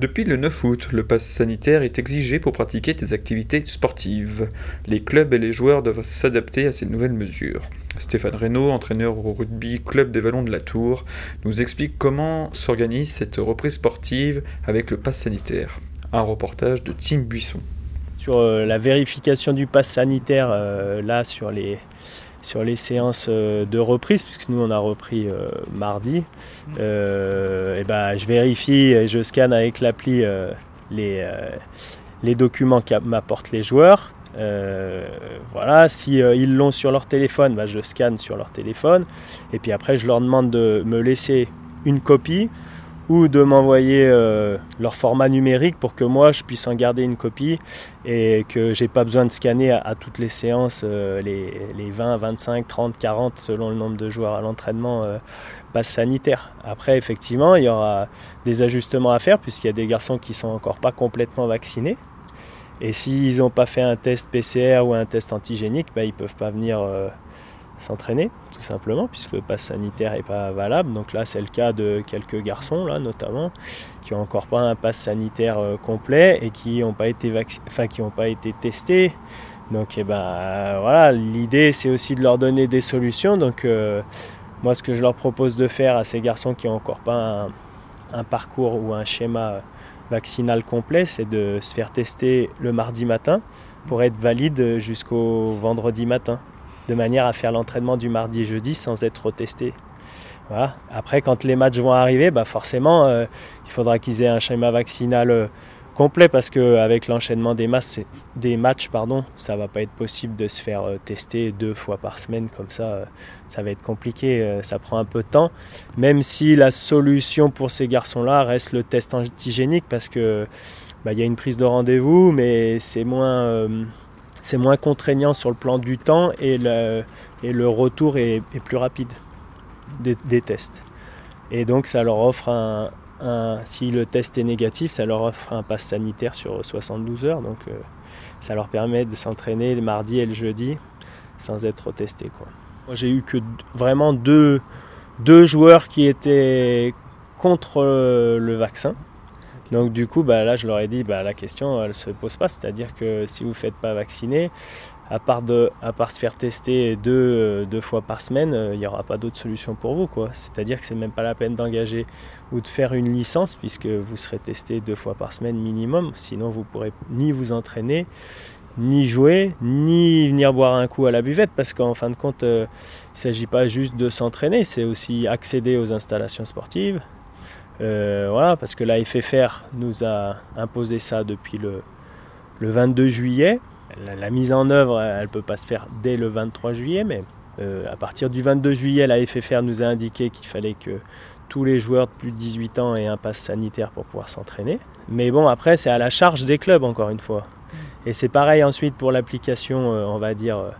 Depuis le 9 août, le pass sanitaire est exigé pour pratiquer des activités sportives. Les clubs et les joueurs doivent s'adapter à ces nouvelles mesures. Stéphane Reynaud, entraîneur au rugby Club des Vallons de la Tour, nous explique comment s'organise cette reprise sportive avec le pass sanitaire. Un reportage de Tim Buisson. Sur euh, la vérification du pass sanitaire, euh, là, sur les, sur les séances euh, de reprise, puisque nous on a repris mardi, et ben, je vérifie et je scanne avec l'appli les, les documents que m'apportent les joueurs. Euh, voilà, si euh, ils l'ont sur leur téléphone, bah, je scanne sur leur téléphone. Et puis après, je leur demande de me laisser une copie ou de m'envoyer euh, leur format numérique pour que moi je puisse en garder une copie et que j'ai pas besoin de scanner à, toutes les séances les, les, 20, 25, 30, 40 selon le nombre de joueurs à l'entraînement passe sanitaire. Après effectivement il y aura des ajustements à faire puisqu'il y a des garçons qui sont encore pas complètement vaccinés. Et s'ils n'ont pas fait un test PCR ou un test antigénique, bah, ils peuvent pas venir euh, s'entraîner, tout simplement, puisque le pass sanitaire n'est pas valable. Donc là, c'est le cas de quelques garçons, là, notamment, qui n'ont encore pas un pass sanitaire euh, complet et qui n'ont pas, été enfin, pas été testés. Donc eh ben, voilà, l'idée, c'est aussi de leur donner des solutions. Donc euh, moi, ce que je leur propose de faire à ces garçons qui n'ont encore pas un parcours ou un schéma vaccinal complet, c'est de se faire tester le mardi matin pour être valide jusqu'au vendredi matin, de manière à faire l'entraînement du mardi et jeudi sans être testé. Voilà. Après, quand les matchs vont arriver, bah forcément, euh, il faudra qu'ils aient un schéma vaccinal euh, complet parce qu'avec l'enchaînement des, matchs, pardon, ça va pas être possible de se faire euh, tester deux fois par semaine comme ça. Ça va être compliqué, ça prend un peu de temps. Même si la solution pour ces garçons-là reste le test antigénique parce que bah, y a une prise de rendez-vous, mais c'est moins, c'est moins contraignant sur le plan du temps et le, et le retour est, plus rapide des, tests. Et donc ça leur offre un, si le test est négatif, ça leur offre un pass sanitaire sur 72 heures. Donc euh, ça leur permet de s'entraîner le mardi et le jeudi sans être testé. Moi j'ai eu que vraiment deux, deux joueurs qui étaient contre le vaccin. Donc du coup, bah, là, je leur ai dit, bah, la question, elle ne se pose pas. C'est-à-dire que si vous ne faites pas vacciner, à part, se faire tester deux, euh, fois par semaine, euh, il n'y aura pas d'autre solution pour vous. C'est-à-dire que c'est même pas la peine d'engager ou de faire une licence puisque vous serez testé deux fois par semaine minimum. Sinon, vous pourrez ni vous entraîner, ni jouer, ni venir boire un coup à la buvette parce qu'en fin de compte, euh, il ne s'agit pas juste de s'entraîner, c'est aussi accéder aux installations sportives. Voilà, parce que la FFR nous a imposé ça depuis le, le 22 juillet. La, mise en œuvre, elle ne peut pas se faire dès le 23 juillet, mais euh, à partir du 22 juillet, la FFR nous a indiqué qu'il fallait que tous les joueurs de plus de 18 ans aient un pass sanitaire pour pouvoir s'entraîner. Mais bon, après, c'est à la charge des clubs, encore une fois. Et c'est pareil ensuite pour l'application, euh, on va dire, euh,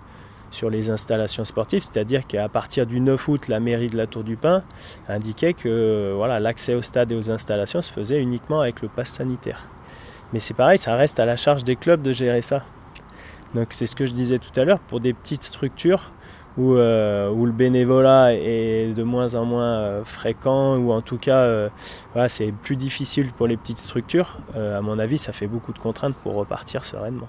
sur les installations sportives, c'est-à-dire qu'à partir du 9 août, la mairie de la Tour du Pin indiquait que voilà, l'accès au stade et aux installations se faisait uniquement avec le pass sanitaire. Mais c'est pareil, ça reste à la charge des clubs de gérer ça. Donc c'est ce que je disais tout à l'heure, pour des petites structures où, euh, où, le bénévolat est de moins en moins euh, fréquent, ou en tout cas euh, voilà, c'est plus difficile pour les petites structures, euh, à mon avis ça fait beaucoup de contraintes pour repartir sereinement.